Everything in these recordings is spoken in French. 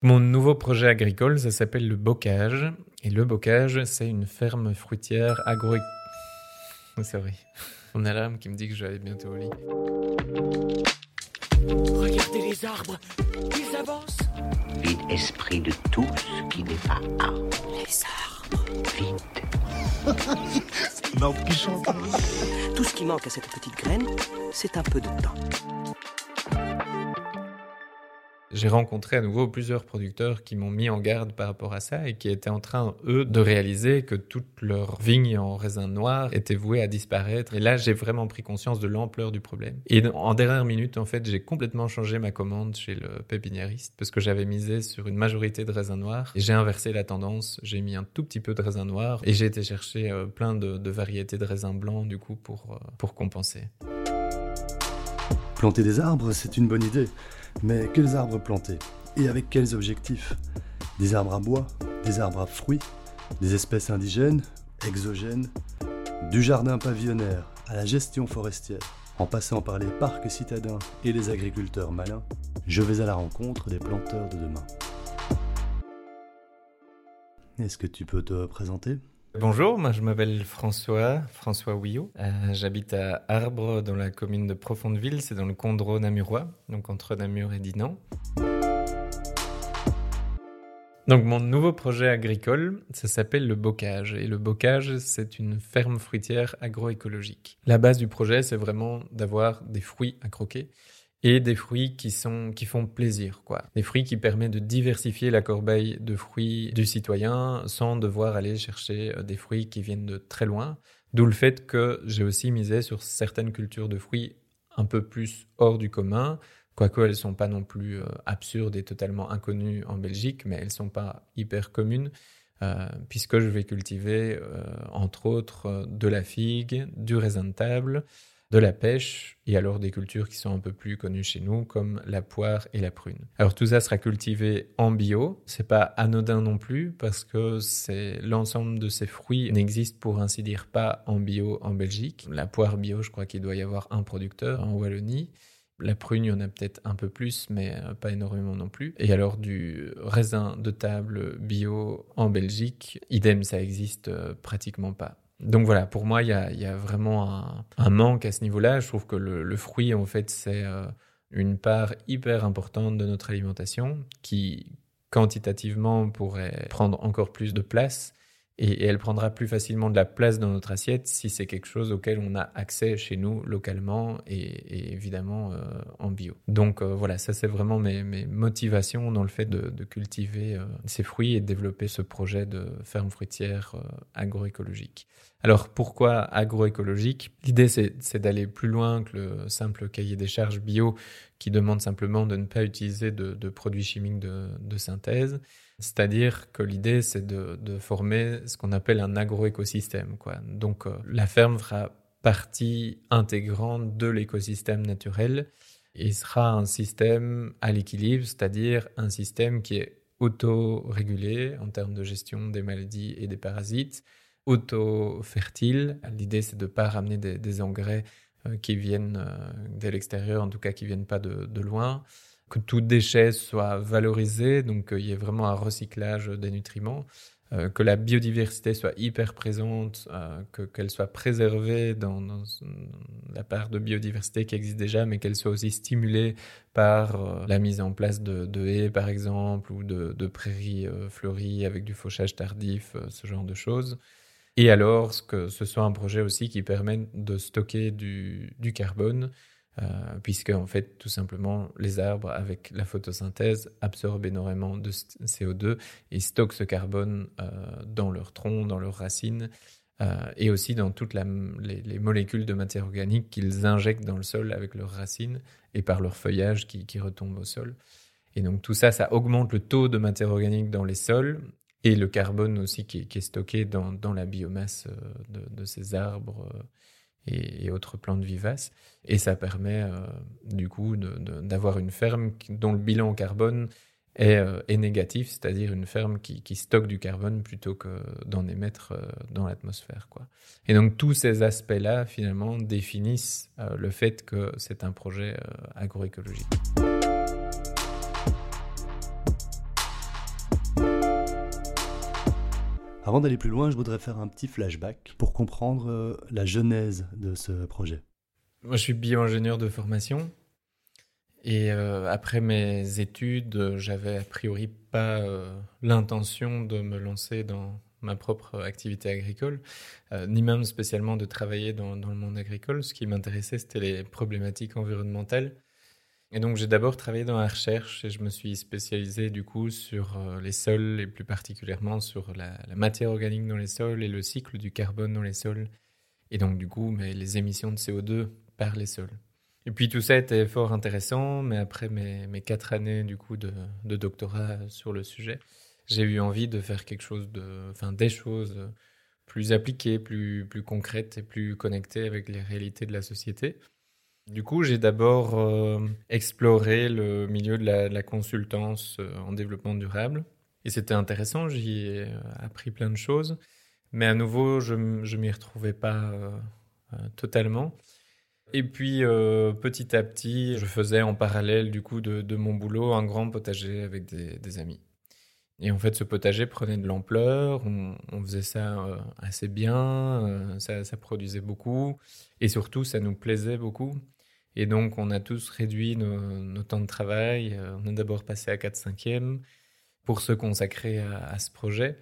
Mon nouveau projet agricole, ça s'appelle le bocage. Et le bocage, c'est une ferme fruitière agro... C'est vrai. Mon alarme qui me dit que je vais aller bientôt au lit. Regardez les arbres, ils avancent. Vide esprit de tout ce qui n'est pas arbre. Les arbres. Qui chante? Tout ce qui manque à cette petite graine, c'est un peu de temps. J'ai rencontré à nouveau plusieurs producteurs qui m'ont mis en garde par rapport à ça et qui étaient en train, eux, de réaliser que toutes leurs vignes en raisin noir étaient vouées à disparaître. Et là, j'ai vraiment pris conscience de l'ampleur du problème. Et en dernière minute, en fait, j'ai complètement changé ma commande chez le pépiniériste parce que j'avais misé sur une majorité de raisins noirs et j'ai inversé la tendance. J'ai mis un tout petit peu de raisin noir et j'ai été chercher euh, plein de, de, variétés de raisins blancs, du coup, pour, euh, pour compenser. Planter des arbres, c'est une bonne idée. Mais quels arbres planter Et avec quels objectifs Des arbres à bois Des arbres à fruits Des espèces indigènes Exogènes Du jardin pavillonnaire à la gestion forestière, en passant par les parcs citadins et les agriculteurs malins, je vais à la rencontre des planteurs de demain. Est-ce que tu peux te présenter? Bonjour, je m'appelle François, François Ouillot. Euh, J'habite à Arbre, dans la commune de Profondeville, c'est dans le Condro namurois, donc entre Namur et Dinan. Donc mon nouveau projet agricole, ça s'appelle le bocage. Et le bocage, c'est une ferme fruitière agroécologique. La base du projet, c'est vraiment d'avoir des fruits à croquer et des fruits qui sont qui font plaisir quoi. Des fruits qui permettent de diversifier la corbeille de fruits du citoyen sans devoir aller chercher euh, des fruits qui viennent de très loin. D'où le fait que j'ai aussi misé sur certaines cultures de fruits un peu plus hors du commun, quoique elles sont pas non plus euh, absurdes et totalement inconnues en Belgique, mais elles sont pas hyper communes. Euh, puisque je vais cultiver entre autres de la figue, du raisin de table, de la pêche et alors des cultures qui sont un peu plus connues chez nous comme la poire et la prune. Alors tout ça sera cultivé en bio, c'est pas anodin non plus parce que c'est l'ensemble de ces fruits n'existe pour ainsi dire pas en bio en Belgique. La poire bio, je crois qu'il doit y avoir un producteur en Wallonie. La prune, il y en a peut-être un peu plus, mais pas énormément non plus. Et alors du raisin de table bio en Belgique, idem, ça existe pratiquement pas. Donc voilà, pour moi, il y a, vraiment un, manque à ce niveau-là. Je trouve que le, le fruit, en fait, c'est euh, une part hyper importante de notre alimentation qui, quantitativement, pourrait prendre encore plus de place. Et, elle prendra plus facilement de la place dans notre assiette si c'est quelque chose auquel on a accès chez nous localement et, évidemment euh, en bio. Donc euh, voilà, ça c'est vraiment mes, motivations dans le fait de, cultiver euh, ces fruits et de développer ce projet de ferme fruitière agroécologique. Alors pourquoi agroécologique? L'idée c'est d'aller plus loin que le simple cahier des charges bio qui demande simplement de ne pas utiliser de, produits chimiques de synthèse. C'est-à-dire que l'idée, c'est de, former ce qu'on appelle un agroécosystème. Quoi. Donc euh, la ferme fera partie intégrante de l'écosystème naturel et sera un système à l'équilibre, c'est-à-dire un système qui est auto-régulé en termes de gestion des maladies et des parasites, auto-fertile. L'idée, c'est de ne pas ramener des, engrais euh, qui viennent euh, de l'extérieur, en tout cas qui viennent pas de loin que tout déchet soit valorisé, donc qu'il y ait vraiment un recyclage des nutriments, euh, que la biodiversité soit hyper présente, euh, qu'elle soit préservée dans, la part de biodiversité qui existe déjà, mais qu'elle soit aussi stimulée par euh, la mise en place de, haies, par exemple, ou de, prairies euh, fleuries avec du fauchage tardif, euh, ce genre de choses. Et alors, que ce soit un projet aussi qui permette de stocker du carbone, euh, puisque en fait tout simplement les arbres avec la photosynthèse absorbent énormément de CO2 et stockent ce carbone euh, dans leurs troncs, dans leurs racines euh, et aussi dans toutes les, les, molécules de matière organique qu'ils injectent dans le sol avec leurs racines et par leur feuillage qui, retombe au sol. Et donc tout ça, ça augmente le taux de matière organique dans les sols et le carbone aussi qui est, stocké dans, la biomasse de ces arbres et, autres plantes vivaces. Et ça permet euh, du coup d'avoir une ferme dont le bilan carbone est, euh, négatif, c'est-à-dire une ferme qui, stocke du carbone plutôt que d'en émettre euh, dans l'atmosphère. Et donc tous ces aspects-là, finalement, définissent le fait que c'est un projet agroécologique. Avant d'aller plus loin, je voudrais faire un petit flashback pour comprendre euh, la genèse de ce projet. Moi, je suis bio-ingénieur de formation. Et euh, après mes études, j'avais a priori pas euh, l'intention de me lancer dans ma propre activité agricole, ni même spécialement de travailler dans le monde agricole. Ce qui m'intéressait, c'était les problématiques environnementales. Et donc j'ai d'abord travaillé dans la recherche et je me suis spécialisé du coup sur euh, les sols et plus particulièrement sur la, matière organique dans les sols et le cycle du carbone dans les sols. Et donc du coup mais les émissions de CO2 par les sols. Et puis tout ça était fort intéressant, mais après mes, mes quatre années du coup de, de, doctorat sur le sujet, j'ai eu envie de faire quelque chose de, enfin des choses plus appliquées, plus, plus concrètes et plus connectées avec les réalités de la société. Du coup, j'ai d'abord euh, exploré le milieu de la, consultance euh, en développement durable. Et c'était intéressant, j'y ai euh, appris plein de choses. Mais à nouveau, je ne m'y retrouvais pas totalement. Et puis, petit à petit, je faisais en parallèle du coup de, mon boulot un grand potager avec des, amis. Et en fait, ce potager prenait de l'ampleur, on, faisait ça assez bien, ça, ça, produisait beaucoup, et surtout, ça nous plaisait beaucoup. Et donc, on a tous réduit nos, temps de travail. Euh, on est d'abord passé à 4-5e pour se consacrer à, ce projet.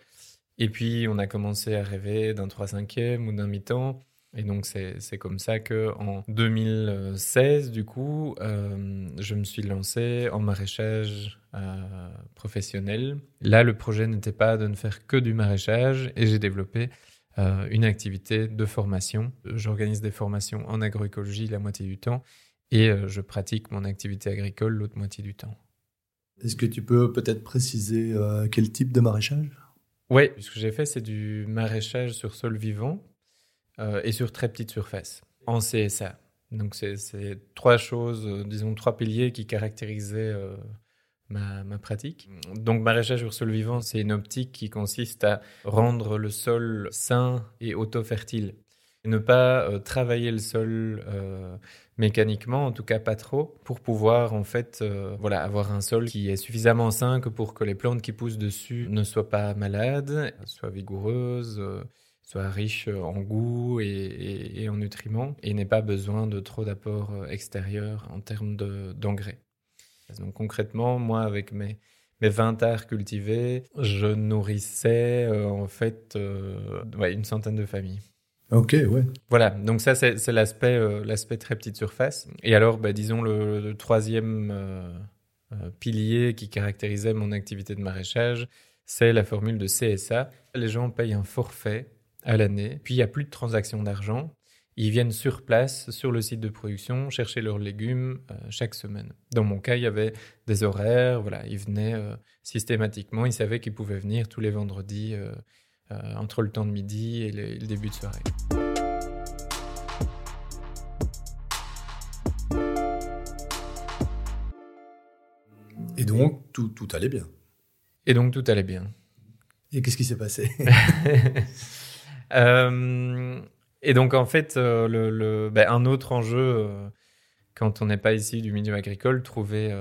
Et puis, on a commencé à rêver d'un 3-5e ou d'un mi-temps. Et donc, c'est comme ça que en 2016, du coup, euh, je me suis lancé en maraîchage euh, professionnel. Là, le projet n'était pas de ne faire que du maraîchage et j'ai développé une activité de formation. J'organise des formations en agroécologie la moitié du temps et euh, je pratique mon activité agricole l'autre moitié du temps. Est-ce que tu peux peut-être préciser euh, quel type de maraîchage? Oui, ce que j'ai fait, c'est du maraîchage sur sol vivant euh, et sur très petite surface, en CSA. Donc, c'est trois choses, disons trois piliers qui caractérisaient ma, pratique. Donc, maraîchage sur sol vivant, c'est une optique qui consiste à rendre le sol sain et auto-fertile. Ne pas travailler le sol mécaniquement, en tout cas pas trop, pour pouvoir en fait euh, voilà avoir un sol qui est suffisamment sain que pour que les plantes qui poussent dessus ne soient pas malades, soient vigoureuses, euh, soient riches en goût et, en nutriments et n'aient pas besoin de trop d'apports euh, extérieurs en termes d'engrais. Donc concrètement, moi avec mes mes 20 arts cultivés, je nourrissais en fait une centaine de familles. Ok, ouais. Voilà, donc ça c'est l'aspect euh, l'aspect très petite surface. Et alors, bah, disons le, troisième euh, euh, pilier qui caractérisait mon activité de maraîchage, c'est la formule de CSA. Les gens payent un forfait à l'année, puis il n'y a plus de transactions d'argent. Ils viennent sur place, sur le site de production, chercher leurs légumes chaque semaine. Dans mon cas, il y avait des horaires, voilà, ils venaient systématiquement, ils savaient qu'ils pouvaient venir tous les vendredis euh, entre le temps de midi et le, début de soirée. Et donc, tout, tout allait bien. Et donc, tout allait bien. Et qu'est-ce qui s'est passé? Euh, Et donc, en fait, euh, ben, un autre enjeu, quand on n'est pas ici du milieu agricole, trouver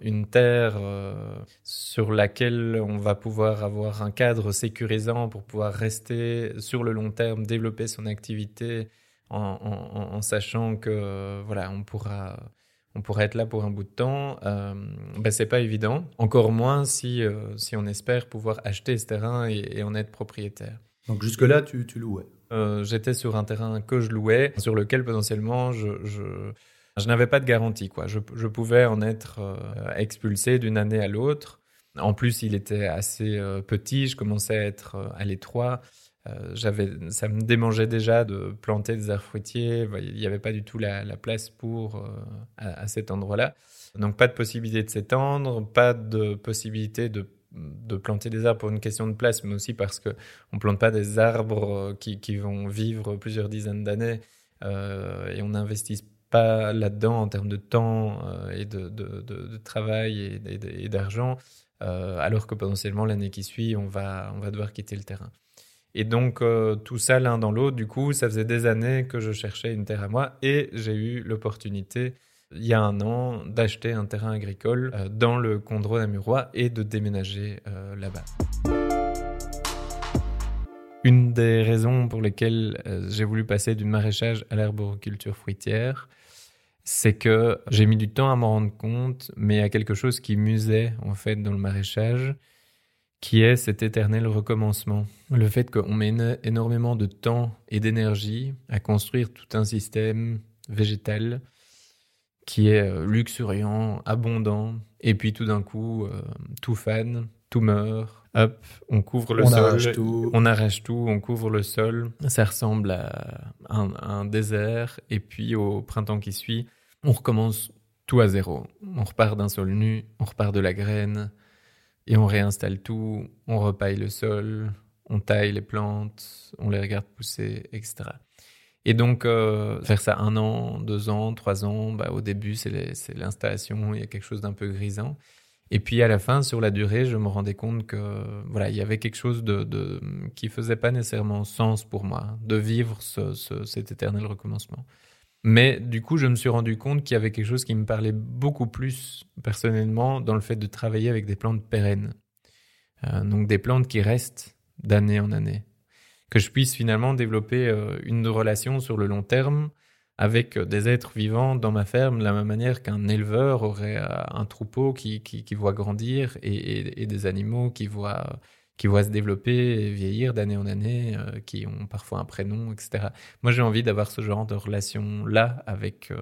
une terre euh, sur laquelle on va pouvoir avoir un cadre sécurisant pour pouvoir rester sur le long terme, développer son activité en, sachant que euh, voilà, on pourra on pourrait être là pour un bout de temps, euh, ben c'est pas évident. Encore moins si, euh, si on espère pouvoir acheter ce terrain et, en être propriétaire. Donc jusque-là, tu, tu louais? J'étais sur un terrain que je louais, sur lequel potentiellement je, n'avais pas de garantie. Je, pouvais en être euh, expulsé d'une année à l'autre. En plus, il était assez euh, petit, je commençais à être euh, à l'étroit. ça me démangeait déjà de planter des arbres fruitiers. Il n'y avait pas du tout la, place pour à, cet endroit-là. Donc, pas de possibilité de s'étendre, pas de possibilité de, de planter des arbres pour une question de place, mais aussi parce que on plante pas des arbres qui, qui vont vivre plusieurs dizaines d'années et on n'investit pas là-dedans en termes de temps euh, et de, travail et, d'argent, euh, alors que potentiellement l'année qui suit, on va, on va devoir quitter le terrain. Et donc euh, tout ça l'un dans l'autre, du coup, ça faisait des années que je cherchais une terre à moi et j'ai eu l'opportunité il y a un an d'acheter un terrain agricole dans le Condro namurois et de déménager là-bas. Une des raisons pour lesquelles euh, j'ai voulu passer du maraîchage à l'arboriculture fruitière, c'est que j'ai mis du temps à m'en rendre compte, mais il y a quelque chose qui musait en fait dans le maraîchage, qui est cet éternel recommencement. Le fait qu'on met énormément de temps et d'énergie à construire tout un système végétal qui est euh, luxuriant, abondant, et puis tout d'un coup, euh, tout fan, tout meurt, hop, on couvre le On sol, arrache tout. on arrache tout, on couvre le sol, ça ressemble à un, un désert, et puis au printemps qui suit, on recommence tout à zéro. On repart d'un sol nu, on repart de la graine, et on réinstalle tout, on repaille le sol, on taille les plantes, on les regarde pousser, etc. Et donc, euh, faire ça un an, deux ans, trois ans, bah, au début, c'est l'installation, il y a quelque chose d'un peu grisant. Et puis à la fin, sur la durée, je me rendais compte que voilà, il y avait quelque chose de, de qui faisait pas nécessairement sens pour moi de vivre ce, ce- cet éternel recommencement. Mais du coup, je me suis rendu compte qu'il y avait quelque chose qui me parlait beaucoup plus personnellement dans le fait de travailler avec des plantes pérennes. Euh, donc des plantes qui restent d'année en année. Que je puisse finalement développer euh, une relation sur le long terme avec euh, des êtres vivants dans ma ferme, de la même manière qu'un éleveur aurait euh, un troupeau qui, voit grandir et, des animaux qui voient, qui voient se développer et vieillir d'année en année, qui ont parfois un prénom, etc. Moi, j'ai envie d'avoir ce genre de relation-là avec,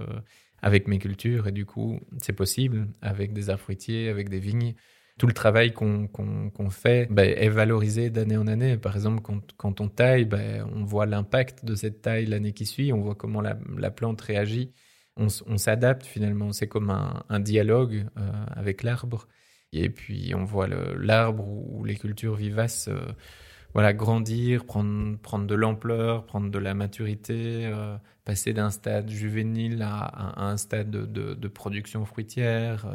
avec mes cultures et du coup, c'est possible avec des arbres fruitiers, avec des vignes. Tout le travail qu'on fait ben, est valorisé d'année en année. Par exemple, quand, on taille, ben, on voit l'impact de cette taille l'année qui suit, on voit comment la, la plante réagit. On, s'adapte finalement, c'est comme un, dialogue euh, avec l'arbre. Et puis on voit l'arbre ou les cultures vivaces euh, voilà, grandir, prendre, de l'ampleur, prendre de la maturité, euh, passer d'un stade juvénile à, un stade de, de- de production fruitière.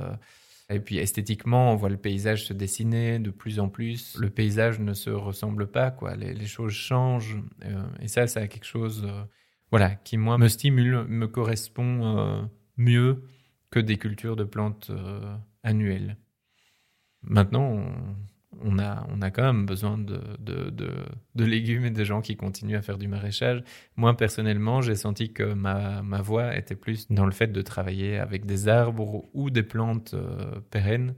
Et puis esthétiquement, on voit le paysage se dessiner de plus en plus. Le paysage ne se ressemble pas, quoi. Les, choses changent. euh, et ça, a quelque chose euh, voilà, qui, moi, me stimule, me correspond euh, mieux que des cultures de plantes annuelles. Maintenant, on a, on a quand même besoin de, légumes et de gens qui continuent à faire du maraîchage. Moi, personnellement, j'ai senti que ma, voie était plus dans le fait de travailler avec des arbres ou des plantes euh, pérennes.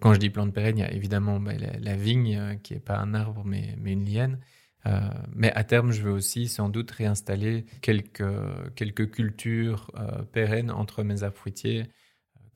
Quand je dis plantes pérennes, il y a évidemment bah, la, vigne, euh, qui n'est pas un arbre, mais, une liane. Euh, mais à terme, je veux aussi sans doute réinstaller quelques, quelques cultures pérennes entre mes arbres fruitiers,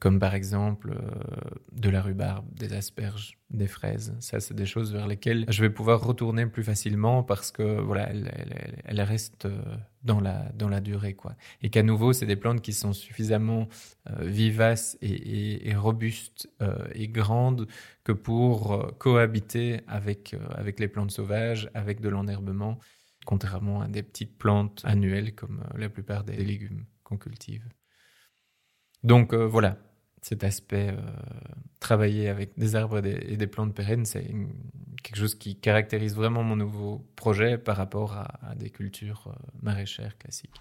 comme par exemple euh, de la rhubarbe, des asperges, des fraises. Ça, c'est des choses vers lesquelles je vais pouvoir retourner plus facilement parce que voilà, elles, elles- restent euh, dans la, dans la durée. Quoi. Et qu'à nouveau, c'est des plantes qui sont suffisamment euh, vivaces et, robustes et grandes que pour cohabiter avec, avec les plantes sauvages, avec de l'enherbement, contrairement à des petites plantes annuelles comme la plupart des légumes qu'on cultive. Donc voilà, cet aspect euh, travailler avec des arbres et des, plantes pérennes, c'est quelque chose qui caractérise vraiment mon nouveau projet par rapport à, des cultures euh, maraîchères classiques.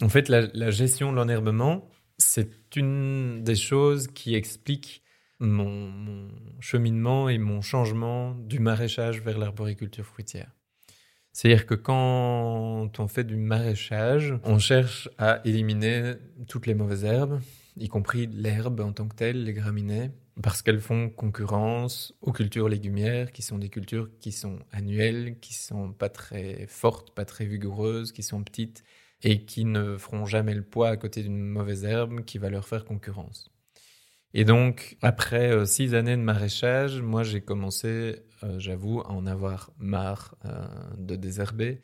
En fait, la, la gestion de l'enherbement, c'est une des choses qui explique mon, mon cheminement et mon changement du maraîchage vers l'arboriculture fruitière. C'est-à-dire que quand on fait du maraîchage, on cherche à éliminer toutes les mauvaises herbes, y compris l'herbe en tant que telle, les graminées, parce qu'elles font concurrence aux cultures légumières, qui sont des cultures qui sont annuelles, qui sont pas très fortes, pas très vigoureuses, qui sont petites et qui ne feront jamais le poids à côté d'une mauvaise herbe qui va leur faire concurrence. Et donc, après euh, six années de maraîchage, moi j'ai commencé, euh, j'avoue, à en avoir marre euh, de désherber.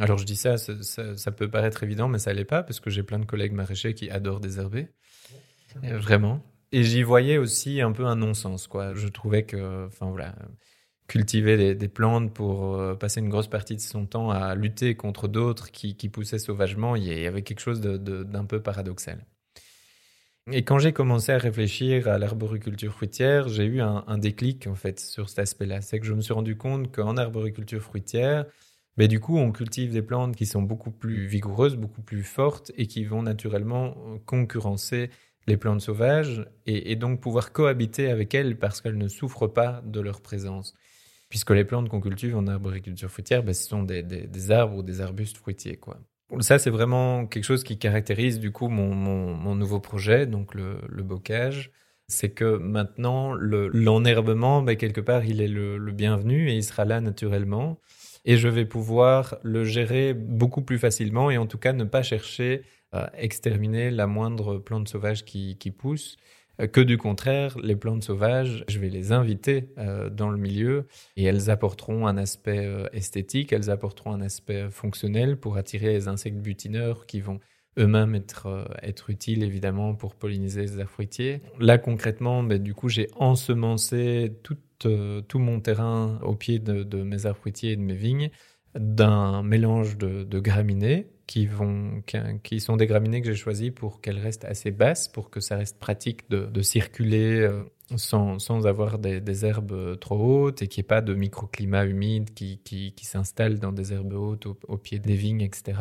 Alors je dis ça, ça, ça- ça peut paraître évident, mais ça l'est pas, parce que j'ai plein de collègues maraîchers qui adorent désherber. Euh, vraiment. Et j'y voyais aussi un peu un non-sens, quoi. Je trouvais que, enfin voilà, cultiver des, des plantes pour euh, passer une grosse partie de son temps à lutter contre d'autres qui, qui poussaient sauvagement, il y avait quelque chose d'un peu paradoxal. Et quand j'ai commencé à réfléchir à l'arboriculture fruitière, j'ai eu un, déclic en fait sur cet aspect-là. C'est que je me suis rendu compte qu'en arboriculture fruitière, ben, du coup, on cultive des plantes qui sont beaucoup plus vigoureuses, beaucoup plus fortes et qui vont naturellement euh, concurrencer les plantes sauvages et, donc pouvoir cohabiter avec elles parce qu'elles ne souffrent pas de leur présence. Puisque les plantes qu'on cultive en arboriculture fruitière, ben, ce sont des, arbres ou des arbustes fruitiers. Quoi. Ça, c'est vraiment quelque chose qui caractérise du coup mon, nouveau projet, donc le, bocage. C'est que maintenant, l'enherbement, ben, quelque part, il est le, bienvenu et il sera là naturellement. Et je vais pouvoir le gérer beaucoup plus facilement et en tout cas ne pas chercher exterminer la moindre plante sauvage qui, pousse que du contraire, les plantes sauvages, je vais les inviter euh, dans le milieu et elles apporteront un aspect euh, esthétique, elles apporteront un aspect fonctionnel pour attirer les insectes butineurs qui vont eux-mêmes être, utiles évidemment pour polliniser les arbres fruitiers. Là concrètement, ben, du coup, j'ai ensemencé tout, tout mon terrain au pied de, mes arbres fruitiers et de mes vignes d'un mélange de, de graminées qui, vont, qui sont des graminées que j'ai choisies pour qu'elles restent assez basses, pour que ça reste pratique de, circuler euh, sans, sans avoir des, herbes trop hautes et qu'il n'y ait pas de microclimat humide qui, qui, s'installe dans des herbes hautes au, pied des vignes, etc.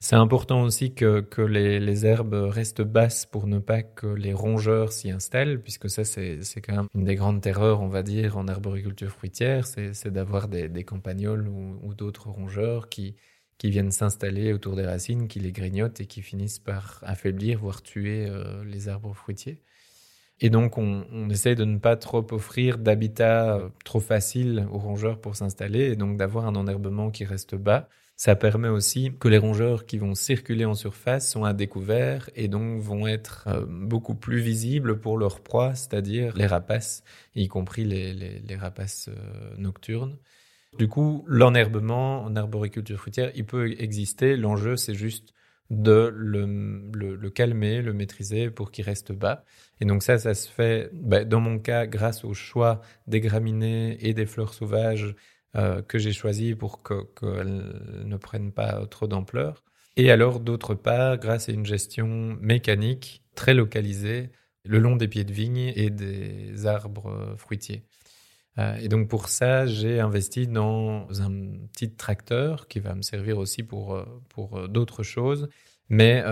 C'est important aussi que, que les, les, herbes restent basses pour ne pas que les rongeurs s'y installent, puisque ça, c'est quand même une des grandes terreurs, on va dire, en arboriculture fruitière, c'est d'avoir des, campagnols ou d'autres rongeurs qui, qui viennent s'installer autour des racines, qui les grignotent et qui finissent par affaiblir, voire tuer euh, les arbres fruitiers. Et donc, on, on, essaie de ne pas trop offrir d'habitat euh, trop facile aux rongeurs pour s'installer et donc d'avoir un enherbement qui reste bas. Ça permet aussi que les rongeurs qui vont circuler en surface sont à découvert et donc vont être euh, beaucoup plus visibles pour leur proie, c'est-à-dire les rapaces, y compris les rapaces nocturnes. Du coup, l'enherbement en arboriculture fruitière, il peut exister. L'enjeu, c'est juste de le, calmer, le maîtriser pour qu'il reste bas. Et donc ça, ça se fait, bah, dans mon cas, grâce au choix des graminées et des fleurs sauvages euh, que j'ai choisis pour qu'elles ne prennent pas trop d'ampleur. Et alors, d'autre part, grâce à une gestion mécanique très localisée le long des pieds de vigne et des arbres fruitiers. Euh, et donc pour ça, j'ai investi dans un petit tracteur qui va me servir aussi pour, euh, pour euh, d'autres choses. Mais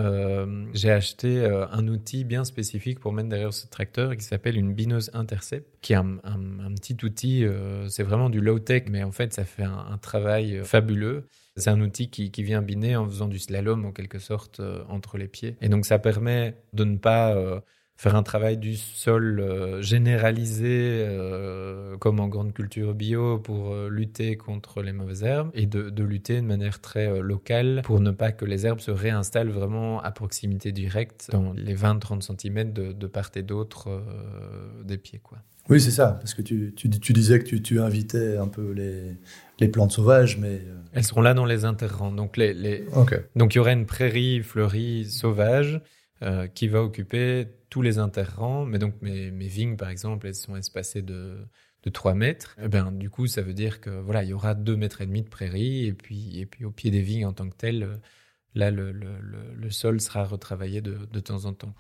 j'ai acheté un outil bien spécifique pour mettre derrière ce tracteur qui s'appelle une bineuse Intercept, qui est un, un, petit outil, c'est vraiment du low-tech, mais en fait ça fait un, un travail fabuleux. C'est un outil qui, qui, vient biner en faisant du slalom en quelque sorte entre les pieds. Et donc ça permet de ne pas faire un travail du sol euh, généralisé euh, comme en grande culture bio pour euh, lutter contre les mauvaises herbes et de, de lutter de manière très locale pour ne pas que les herbes se réinstallent vraiment à proximité directe dans les 20-30 cm de, de, part et d'autre des pieds. Quoi. Oui, c'est ça, parce que tu, tu, tu disais que tu, tu, invitais un peu les, les plantes sauvages, mais... Elles seront là dans les interrants. Donc, les, les... Donc il y aurait une prairie fleurie sauvage qui va occuper tous les interrangs, mais donc mes, vignes, par exemple, elles sont espacées de, de 3 mètres. Et eh ben, du coup, ça veut dire que voilà, il y aura 2 mètres et demi de prairie, et puis, et puis au pied des vignes en tant que tel, euh, là, le, le, sol sera retravaillé de, de temps en temps.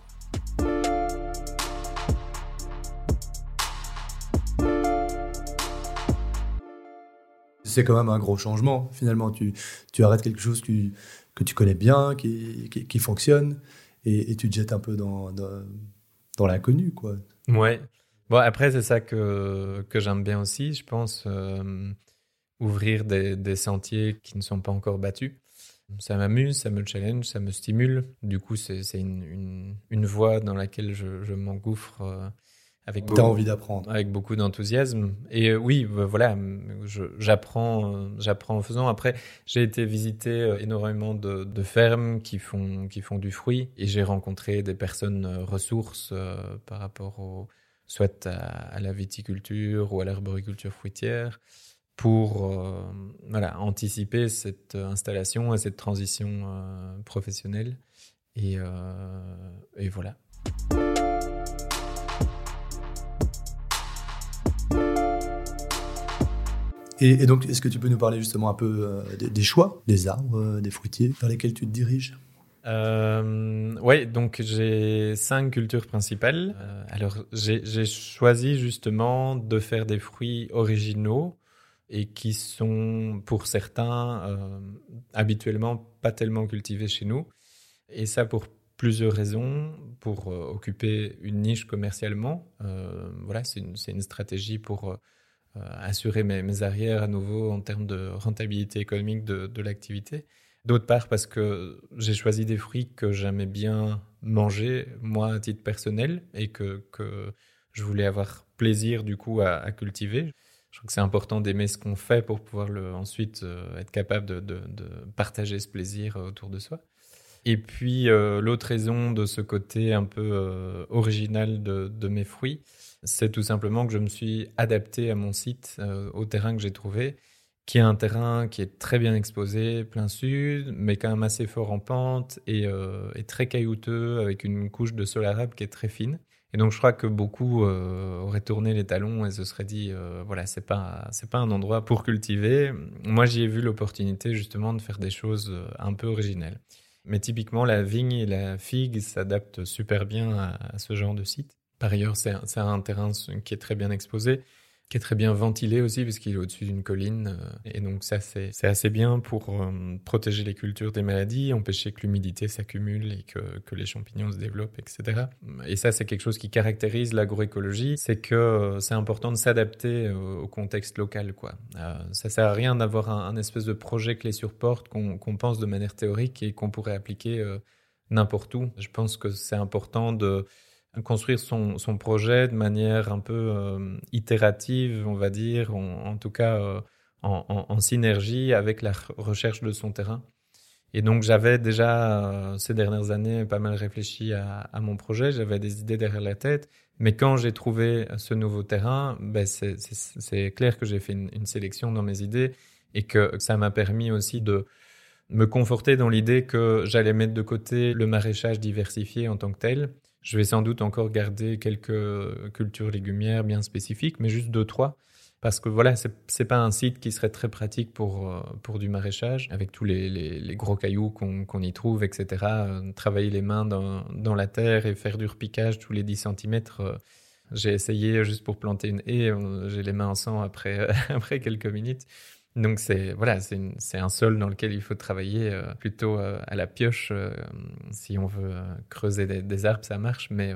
C'est quand même un gros changement. Finalement, tu, tu arrêtes quelque chose que, que tu connais bien, qui, qui fonctionne et, tu te jettes un peu dans, dans, l'inconnu, quoi. Ouais. Bon, après, c'est ça que, que j'aime bien aussi, je pense, euh, ouvrir des, des, sentiers qui ne sont pas encore battus. Ça m'amuse, ça me challenge, ça me stimule. Du coup, c'est une, une, une, voie dans laquelle je, m'engouffre euh, avec beaucoup, envie d'apprendre. Avec beaucoup d'enthousiasme. Et euh, oui, bah, voilà, j'apprends, euh, j'apprends en faisant. Après, j'ai été visiter euh, énormément de, de, fermes qui font, qui font du fruit et j'ai rencontré des personnes ressources par rapport au, soit à, la viticulture ou à l'arboriculture fruitière pour voilà, anticiper cette installation et cette transition professionnelle. Et, et voilà. Et, donc, est-ce que tu peux nous parler justement un peu euh, des, choix, des arbres, euh, des fruitiers vers lesquels tu te diriges? Euh, Oui, donc j'ai cinq cultures principales. alors, j'ai choisi justement de faire des fruits originaux et qui sont, pour certains, habituellement pas tellement cultivés chez nous. Et ça pour plusieurs raisons pour occuper une niche commercialement. voilà, c'est une, une, stratégie pour assurer mes, arrières à nouveau en termes de rentabilité économique de, l'activité. D'autre part, parce que j'ai choisi des fruits que j'aimais bien manger, moi, à titre personnel, et que, que je voulais avoir plaisir, du coup, à, cultiver. Je trouve que c'est important d'aimer ce qu'on fait pour pouvoir ensuite euh, être capable de, partager ce plaisir autour de soi. Et puis, euh, l'autre raison de ce côté un peu euh, original de, mes fruits, c'est tout simplement que je me suis adapté à mon site, au terrain que j'ai trouvé qui est un terrain qui est très bien exposé, plein sud, mais quand même assez fort en pente et, euh, très caillouteux, avec une couche de sol arabe qui est très fine. Et donc je crois que beaucoup euh, auraient tourné les talons et se seraient dit, euh, voilà, c'est pas pas un endroit pour cultiver. Moi, j'y ai vu l'opportunité justement de faire des choses un peu originelles. Mais typiquement, la vigne et la figue s'adaptent super bien à, ce genre de site. Par ailleurs, c'est un terrain qui est très bien exposé qui est très bien ventilé aussi parce qu'il est au-dessus d'une colline. Euh, et donc ça, c'est assez bien pour euh, protéger les cultures des maladies, empêcher que l'humidité s'accumule et que, les champignons se développent, etc. Et ça, c'est quelque chose qui caractérise l'agroécologie, c'est que euh, c'est important de s'adapter au, contexte local. Quoi. Ça sert à rien d'avoir un, espèce de projet clé sur porte qu'on pense de manière théorique et qu'on pourrait appliquer n'importe où. Je pense que c'est important de construire son, son, projet de manière un peu euh, itérative, on va dire, en, tout cas euh, en, en, synergie avec la recherche de son terrain. Et donc j'avais déjà euh, ces dernières années pas mal réfléchi à, à mon projet, j'avais des idées derrière la tête, mais quand j'ai trouvé ce nouveau terrain, ben c'est clair que j'ai fait une, une, sélection dans mes idées et que ça m'a permis aussi de me conforter dans l'idée que j'allais mettre de côté le maraîchage diversifié en tant que tel je vais sans doute encore garder quelques cultures légumières bien spécifiques, mais juste deux, trois. Parce que voilà, c'est pas un site qui serait très pratique pour, euh, pour du maraîchage, avec tous les, les, gros cailloux qu'on y trouve, etc. Euh, travailler les mains dans, dans, la terre et faire du repiquage tous les 10 cm. Euh, j'ai essayé juste pour planter une haie, j'ai les mains en sang après, après quelques minutes. Donc c'est voilà, c'est un sol dans lequel il faut travailler euh, plutôt euh, à la pioche. Euh, si on veut creuser des, arbres, ça marche, mais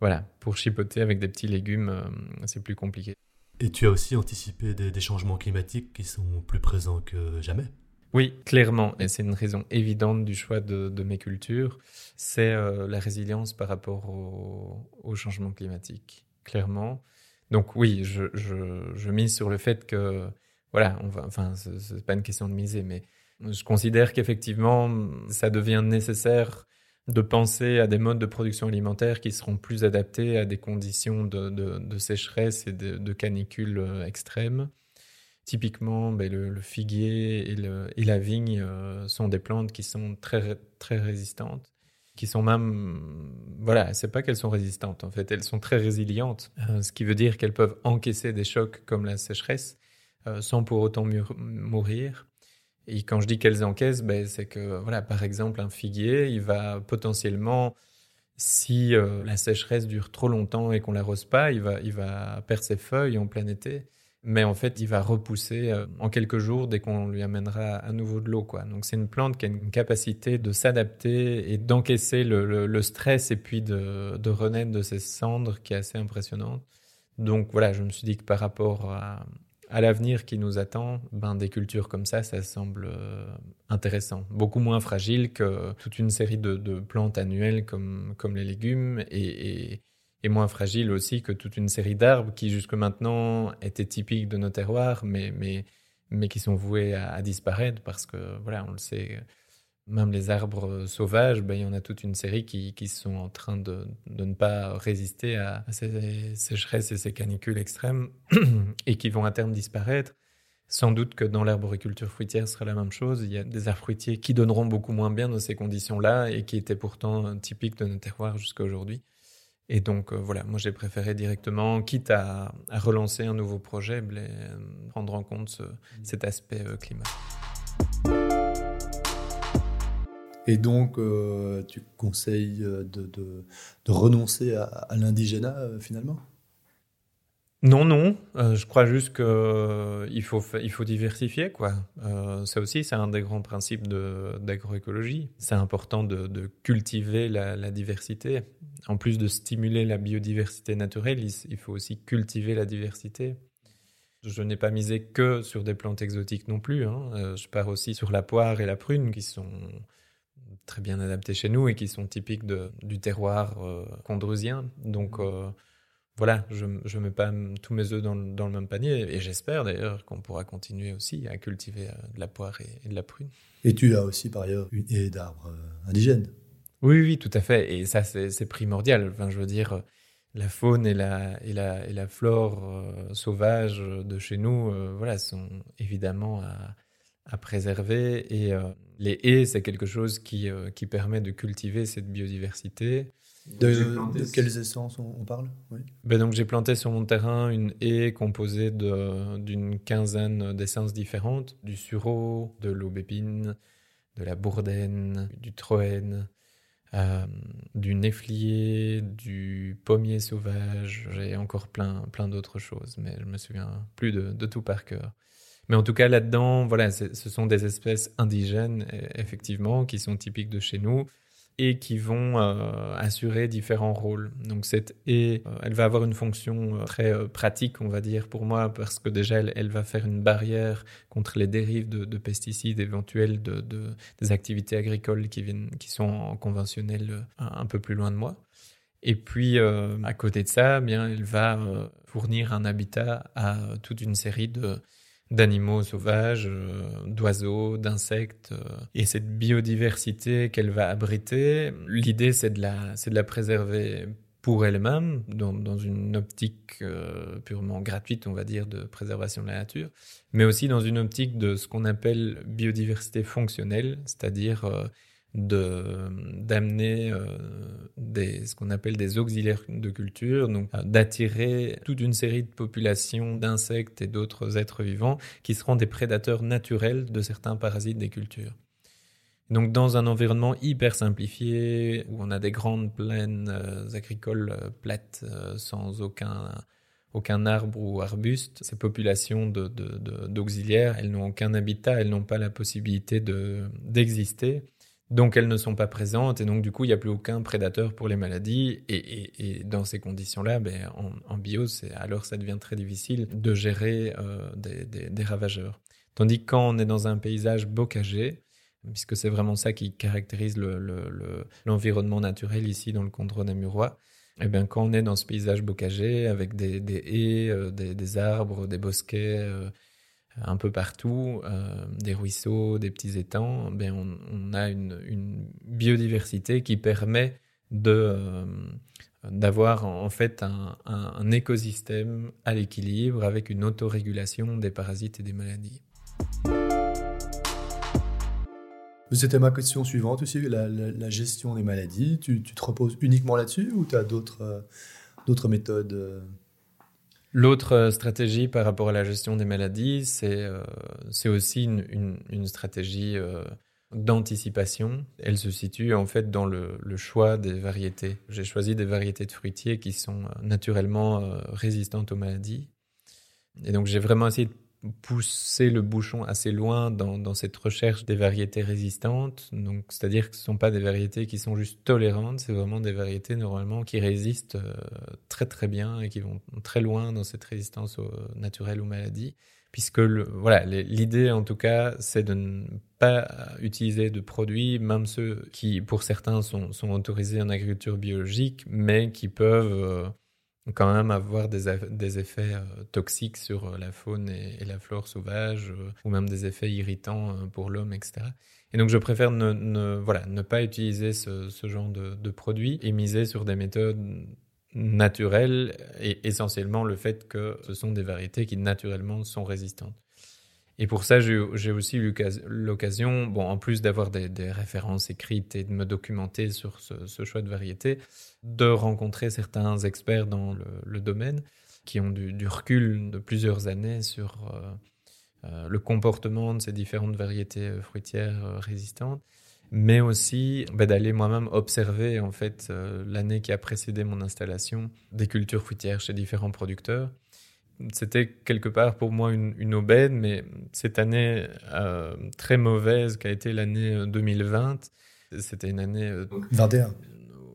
voilà, pour chipoter avec des petits légumes, c'est plus compliqué. Et tu as aussi anticipé des, changements climatiques qui sont plus présents que jamais? Oui, clairement, et c'est une raison évidente du choix de, mes cultures, c'est la résilience par rapport au, au, changement climatique, clairement. Donc oui, je, je, je mise sur le fait que voilà, enfin, c'est pas une question de miser, mais je considère qu'effectivement, ça devient nécessaire de penser à des modes de production alimentaire qui seront plus adaptés à des conditions de, sécheresse et de, canicule euh, extrêmes. Typiquement, ben, le, figuier et, la vigne euh, sont des plantes qui sont très, très résistantes, qui sont même, voilà, c'est pas qu'elles sont résistantes, en fait, elles sont très résilientes, euh, ce qui veut dire qu'elles peuvent encaisser des chocs comme la sécheresse euh, sans pour autant mourir. Et quand je dis qu'elles encaissent, ben, c'est que, voilà, par exemple, un figuier, il va potentiellement, si euh, la sécheresse dure trop longtemps et qu'on l'arrose pas, il va, il va perdre ses feuilles en plein été. Mais en fait, il va repousser euh, en quelques jours dès qu'on lui amènera à nouveau de l'eau. Quoi. Donc c'est une plante qui a une capacité de s'adapter et d'encaisser le, le, stress et puis de, de renaître de ses cendres qui est assez impressionnante. Donc voilà, je me suis dit que par rapport à, à l'avenir qui nous attend, ben, des cultures comme ça, ça semble euh, intéressant. Beaucoup moins fragile que toute une série de, plantes annuelles comme, comme les légumes et, et, moins fragile aussi que toute une série d'arbres qui jusque maintenant étaient typiques de nos terroirs, mais, mais, mais qui sont voués à, à disparaître parce que, voilà, on le sait, même les arbres sauvages, ben, il y en a toute une série qui, qui sont en train de, de, ne pas résister à, ces sécheresses et ces canicules extrêmes et qui vont à terme disparaître. Sans doute que dans l'arboriculture fruitière, ce sera la même chose. Il y a des arbres fruitiers qui donneront beaucoup moins bien dans ces conditions-là et qui étaient pourtant typiques de nos terroirs jusqu'à aujourd'hui. Et donc, euh, voilà, moi j'ai préféré directement, quitte à, à, relancer un nouveau projet, prendre en compte ce, cet aspect euh, climat. Et donc, euh, tu conseilles de, de, renoncer à, à l'indigénat euh, finalement? Non, non. Euh, je crois juste qu'il euh, il faut, il faut diversifier. quoi. Euh, ça aussi, c'est un des grands principes d'agroécologie. C'est important de, cultiver la, diversité. En plus de stimuler la biodiversité naturelle, il, il faut aussi cultiver la diversité. Je n'ai pas misé que sur des plantes exotiques non plus. Hein. je pars aussi sur la poire et la prune qui sont très bien adaptées chez nous et qui sont typiques de, du terroir condrusien. Donc voilà, je ne mets pas tous mes œufs dans, le même panier et j'espère d'ailleurs qu'on pourra continuer aussi à cultiver euh, de la poire et, de la prune. Et tu as aussi par ailleurs une haie d'arbres euh, indigènes. Oui, oui, tout à fait. Et ça, c'est primordial. Enfin, je veux dire, la faune et la, et la, et la flore euh, sauvage de chez nous, voilà, sont évidemment à, à préserver. Et les haies, c'est quelque chose qui, qui permet de cultiver cette biodiversité de, quelles essences on, parle? Ben donc J'ai planté sur mon terrain une haie composée d'une quinzaine d'essences différentes, du sureau, de l'aubépine, de la bourdaine, du troène, euh, du néflier, du pommier sauvage. J'ai encore plein, plein d'autres choses, mais je me souviens plus de, de tout par cœur. Mais en tout cas, là-dedans, voilà, ce sont des espèces indigènes, effectivement, qui sont typiques de chez nous et qui vont euh, assurer différents rôles. Donc cette haie, euh, elle va avoir une fonction euh, très pratique, on va dire, pour moi, parce que déjà, elle, va faire une barrière contre les dérives de, pesticides éventuels de, des activités agricoles qui, viennent, qui sont en conventionnel un, peu plus loin de moi. Et puis, à côté de ça, eh bien, elle va fournir un habitat à toute une série de, d'animaux sauvages, euh, d'oiseaux, d'insectes, euh, et cette biodiversité qu'elle va abriter, l'idée c'est de la, de la préserver pour elle-même, dans, dans, une optique euh, purement gratuite, on va dire, de préservation de la nature, mais aussi dans une optique de ce qu'on appelle biodiversité fonctionnelle, c'est-à-dire d'amener euh, des ce qu'on appelle des auxiliaires de culture, donc euh, d'attirer toute une série de populations d'insectes et d'autres êtres vivants qui seront des prédateurs naturels de certains parasites des cultures. Donc dans un environnement hyper simplifié où on a des grandes plaines euh, agricoles plates sans aucun aucun arbre ou arbuste, ces populations d'auxiliaires, de, de, elles n'ont aucun habitat, elles n'ont pas la possibilité d'exister. Donc elles ne sont pas présentes et donc du coup il n'y a plus aucun prédateur pour les maladies et, dans ces conditions-là, ben, en, bio, alors ça devient très difficile de gérer euh, des, ravageurs. Tandis que quand on est dans un paysage bocagé, puisque c'est vraiment ça qui caractérise l'environnement naturel ici dans le Condro namurois, et eh bien quand on est dans ce paysage bocagé avec des, haies, euh, des, arbres, des bosquets, euh, un peu partout, euh, des ruisseaux, des petits étangs, ben on, a une, biodiversité qui permet de euh, d'avoir en fait un, écosystème à l'équilibre avec une autorégulation des parasites et des maladies. C'était ma question suivante aussi, la, gestion des maladies. Tu, te reposes uniquement là-dessus ou tu as euh, d'autres méthodes L'autre euh, stratégie par rapport à la gestion des maladies, c'est euh, aussi une, une, stratégie euh, d'anticipation. Elle se situe en fait dans le, choix des variétés. J'ai choisi des variétés de fruitiers qui sont naturellement résistantes aux maladies. Et donc j'ai vraiment essayé de pousser le bouchon assez loin dans, dans cette recherche des variétés résistantes. Donc, c'est-à-dire que ce ne sont pas des variétés qui sont juste tolérantes, c'est vraiment des variétés normalement qui résistent euh, très très bien et qui vont très loin dans cette résistance au, naturelle aux maladies. Puisque voilà, l'idée en tout cas, c'est de ne pas utiliser de produits, même ceux qui pour certains sont, sont autorisés en agriculture biologique, mais qui peuvent euh, quand même avoir des, des effets euh, toxiques sur euh, la faune et, la flore sauvage, euh, ou même des effets irritants pour l'homme, etc. Et donc je préfère ne, voilà, ne pas utiliser ce, ce genre de, de produits et miser sur des méthodes naturelles et essentiellement le fait que ce sont des variétés qui naturellement sont résistantes. Et pour ça, j'ai aussi eu l'occasion, bon, en plus d'avoir des, références écrites et de me documenter sur ce, choix de variété, de rencontrer certains experts dans le, domaine qui ont du, recul de plusieurs années sur euh, euh le comportement de ces différentes variétés euh, fruitières résistantes, mais aussi bah, d'aller moi-même observer en fait l'année qui a précédé mon installation des cultures fruitières chez différents producteurs c'était quelque part pour moi une, une aubaine, mais cette année euh, très mauvaise qui a été l'année 2020, c'était une année... 21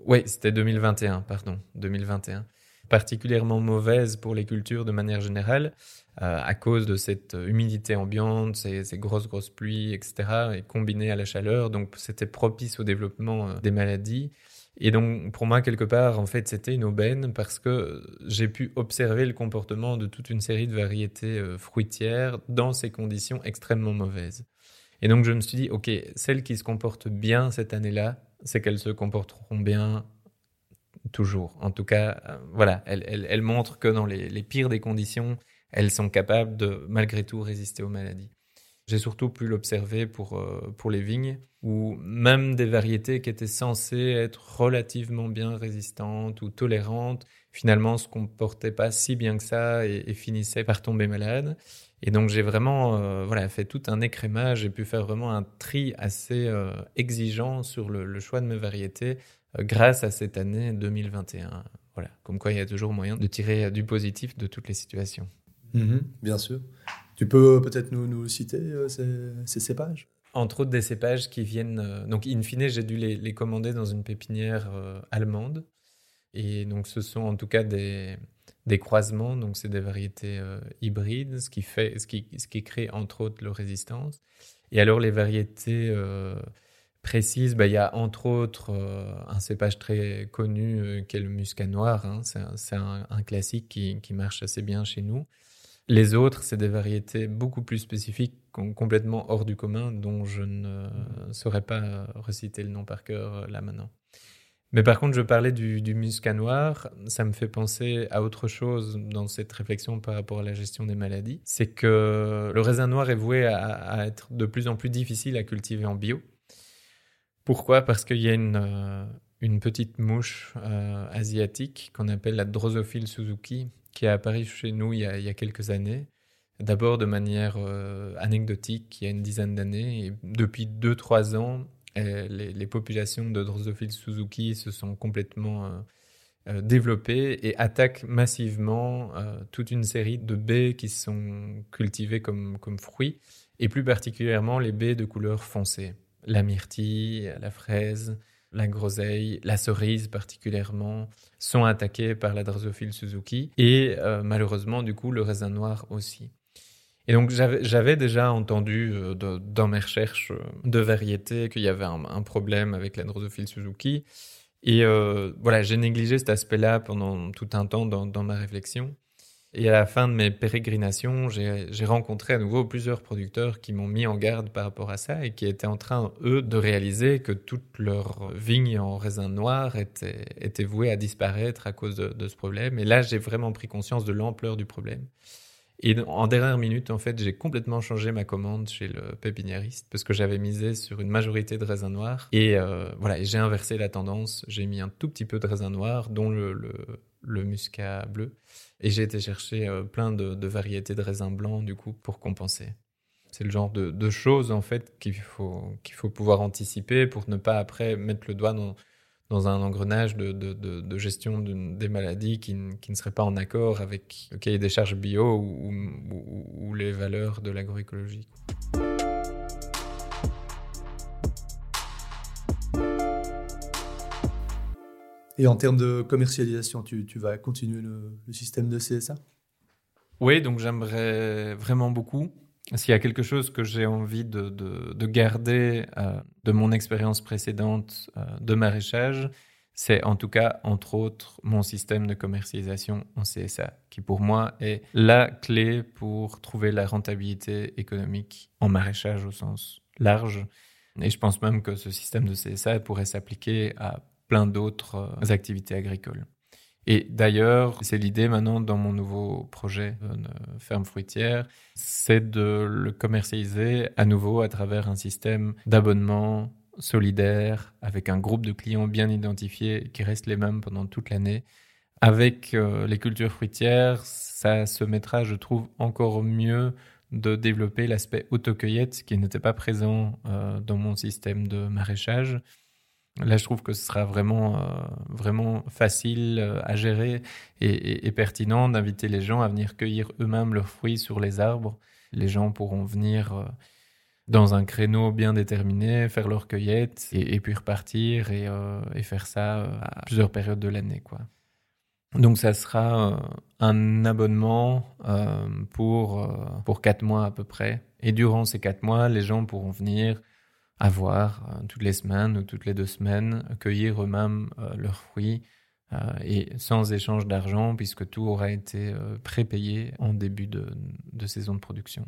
Oui, c'était 2021, pardon, 2021. Particulièrement mauvaise pour les cultures de manière générale, euh, à cause de cette humidité ambiante, ces, ces, grosses, grosses pluies, etc., et combinées à la chaleur. Donc, c'était propice au développement des maladies. Et donc, pour moi, quelque part, en fait, c'était une aubaine parce que j'ai pu observer le comportement de toute une série de variétés euh, fruitières dans ces conditions extrêmement mauvaises. Et donc, je me suis dit, OK, celles qui se comportent bien cette année-là, c'est qu'elles se comporteront bien toujours. En tout cas, euh, voilà, elles, elles, montrent que dans les pires des conditions, elles sont capables de, malgré tout, résister aux maladies. J'ai surtout pu l'observer pour, euh, pour les vignes, où même des variétés qui étaient censées être relativement bien résistantes ou tolérantes, finalement se comportaient pas si bien que ça et, finissaient par tomber malades. Et donc j'ai vraiment euh, voilà, fait tout un écrémage, j'ai pu faire vraiment un tri assez euh, exigeant sur le, choix de mes variétés grâce à cette année 2021. Voilà, comme quoi il y a toujours moyen de tirer du positif de toutes les situations. Mmh, bien sûr. Tu peux peut-être nous, citer euh, ces, cépages? Entre autres, des cépages qui viennent. Euh, donc, in fine, j'ai dû les, commander dans une pépinière euh, allemande. Et donc, ce sont en tout cas des, croisements. Donc, c'est des variétés euh, hybrides, ce qui, fait, ce, qui, ce qui crée entre autres leur résistance. Et alors, les variétés euh, précises, bah, il y a entre autres un cépage très connu qui est le muscat noir. Hein. C'est un, classique qui marche assez bien chez nous. Les autres, c'est des variétés beaucoup plus spécifiques, complètement hors du commun, dont je ne saurais pas reciter le nom par cœur là maintenant. Mais par contre, je parlais du, du, muscat noir, ça me fait penser à autre chose dans cette réflexion par rapport à la gestion des maladies. C'est que le raisin noir est voué à, à, être de plus en plus difficile à cultiver en bio. Pourquoi? Parce qu'il y a une, une petite mouche euh, asiatique qu'on appelle la Drosophile Suzuki, qui est apparu chez nous il y a, quelques années. D'abord de manière euh, anecdotique, il y a une dizaine d'années. Et depuis 2-3 ans, euh, les, populations de Drosophile Suzuki se sont complètement développées et attaquent massivement toute une série de baies qui sont cultivées comme fruits, et plus particulièrement les baies de couleur foncée. La myrtille, la fraise, la groseille, la cerise particulièrement, sont attaqués par la Drosophile Suzuki et euh, malheureusement du coup le raisin noir aussi. Et donc j'avais déjà entendu euh, dans mes recherches euh, de variétés qu'il y avait un, problème avec la Drosophile Suzuki. Et voilà, j'ai négligé cet aspect-là pendant tout un temps dans ma réflexion. Et à la fin de mes pérégrinations, j'ai rencontré à nouveau plusieurs producteurs qui m'ont mis en garde par rapport à ça et qui étaient en train, eux, de réaliser que toutes leurs vignes en raisin noir étaient, vouées à disparaître à cause de, ce problème. Et là, j'ai vraiment pris conscience de l'ampleur du problème. Et en dernière minute, en fait, j'ai complètement changé ma commande chez le pépiniériste parce que j'avais misé sur une majorité de raisins noirs. Et euh, voilà, j'ai inversé la tendance. J'ai mis un tout petit peu de raisin noir, dont le, le, le muscat bleu. Et j'ai été chercher euh, plein de, variétés de raisins blancs, du coup, pour compenser. C'est le genre de, choses, en fait, qu'il faut, qu'il faut pouvoir anticiper pour ne pas après mettre le doigt dans, dans un engrenage de, de, gestion des maladies qui, qui, ne serait pas en accord avec le cahier des charges bio ou les valeurs de l'agroécologie. Et en termes de commercialisation, tu, tu vas continuer le, système de CSA Oui, donc j'aimerais vraiment beaucoup. S'il y a quelque chose que j'ai envie de, de, de garder euh, de mon expérience précédente euh, de maraîchage, c'est en tout cas, entre autres, mon système de commercialisation en CSA, qui pour moi est la clé pour trouver la rentabilité économique en maraîchage au sens large. Et je pense même que ce système de CSA pourrait s'appliquer à plein d'autres euh, activités agricoles. Et d'ailleurs, c'est l'idée maintenant dans mon nouveau projet de ferme fruitière, c'est de le commercialiser à nouveau à travers un système d'abonnement solidaire avec un groupe de clients bien identifiés qui restent les mêmes pendant toute l'année. Avec euh, les cultures fruitières, ça se mettra, je trouve, encore mieux de développer l'aspect autocueillette qui n'était pas présent euh, dans mon système de maraîchage Là, je trouve que ce sera vraiment, euh, vraiment facile euh, à gérer et, pertinent d'inviter les gens à venir cueillir eux-mêmes leurs fruits sur les arbres. Les gens pourront venir euh, dans un créneau bien déterminé, faire leur cueillette et, puis repartir et, faire ça à plusieurs périodes de l'année, quoi. Donc ça sera un abonnement pour pour quatre mois à peu près. Et durant ces quatre mois, les gens pourront venir avoir euh, toutes les semaines ou toutes les deux semaines, cueillir eux-mêmes euh, leurs fruits euh, et sans échange d'argent puisque tout aura été prépayé en début de, saison de production.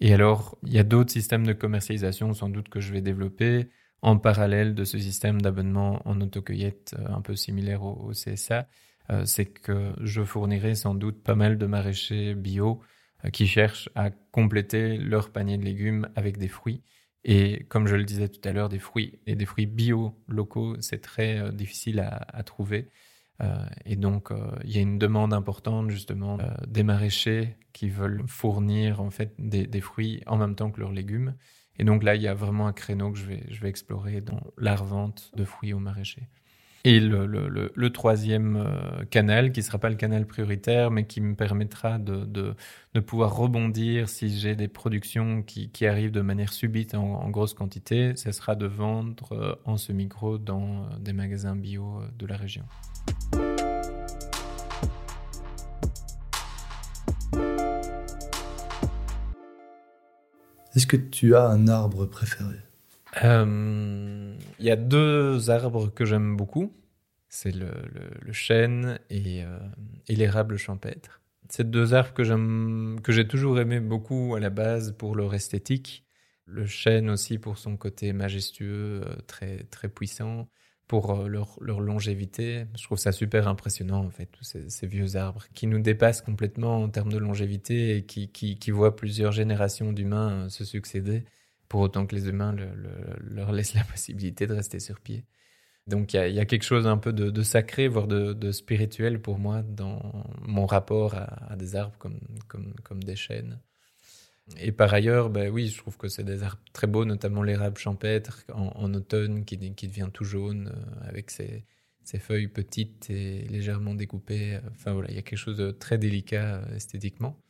Et alors, il y a d'autres systèmes de commercialisation sans doute que je vais développer en parallèle de ce système d'abonnement en autocueillette un peu similaire au CSA. C'est que je fournirai sans doute pas mal de maraîchers bio qui cherchent à compléter leur panier de légumes avec des fruits et comme je le disais tout à l'heure, des fruits et des fruits bio locaux, c'est très euh, difficile à, trouver. Euh, et donc, euh, il y a une demande importante justement des maraîchers qui veulent fournir en fait des, des, fruits en même temps que leurs légumes. Et donc là, il y a vraiment un créneau que je vais, je vais explorer dans la revente de fruits aux maraîchers. Et le, troisième euh, canal, qui ne sera pas le canal prioritaire, mais qui me permettra de, pouvoir rebondir si j'ai des productions qui, qui, arrivent de manière subite en, en grosse quantité, ce sera de vendre euh, en semi-gros dans euh, des magasins bio de la région. Est-ce que tu as un arbre préféré? Il euh, y a deux arbres que j'aime beaucoup. C'est le, chêne et, euh, et l'érable champêtre. C'est deux arbres que j'aime, que j'ai toujours aimé beaucoup à la base pour leur esthétique. Le chêne aussi pour son côté majestueux, euh, très, très puissant, pour leur, longévité. Je trouve ça super impressionnant, en fait, tous ces, ces, vieux arbres qui nous dépassent complètement en termes de longévité et qui, qui voient plusieurs générations d'humains se succéder pour autant que les humains le, le, leur laissent la possibilité de rester sur pied. Donc il y, a, quelque chose un peu de, sacré, voire de, spirituel pour moi dans mon rapport à, des arbres comme, des chênes. Et par ailleurs, ben oui, je trouve que c'est des arbres très beaux, notamment l'érable champêtre en, en, automne qui, qui devient tout jaune euh, avec ses, ses, feuilles petites et légèrement découpées. Enfin voilà, il y a quelque chose de très délicat euh, esthétiquement.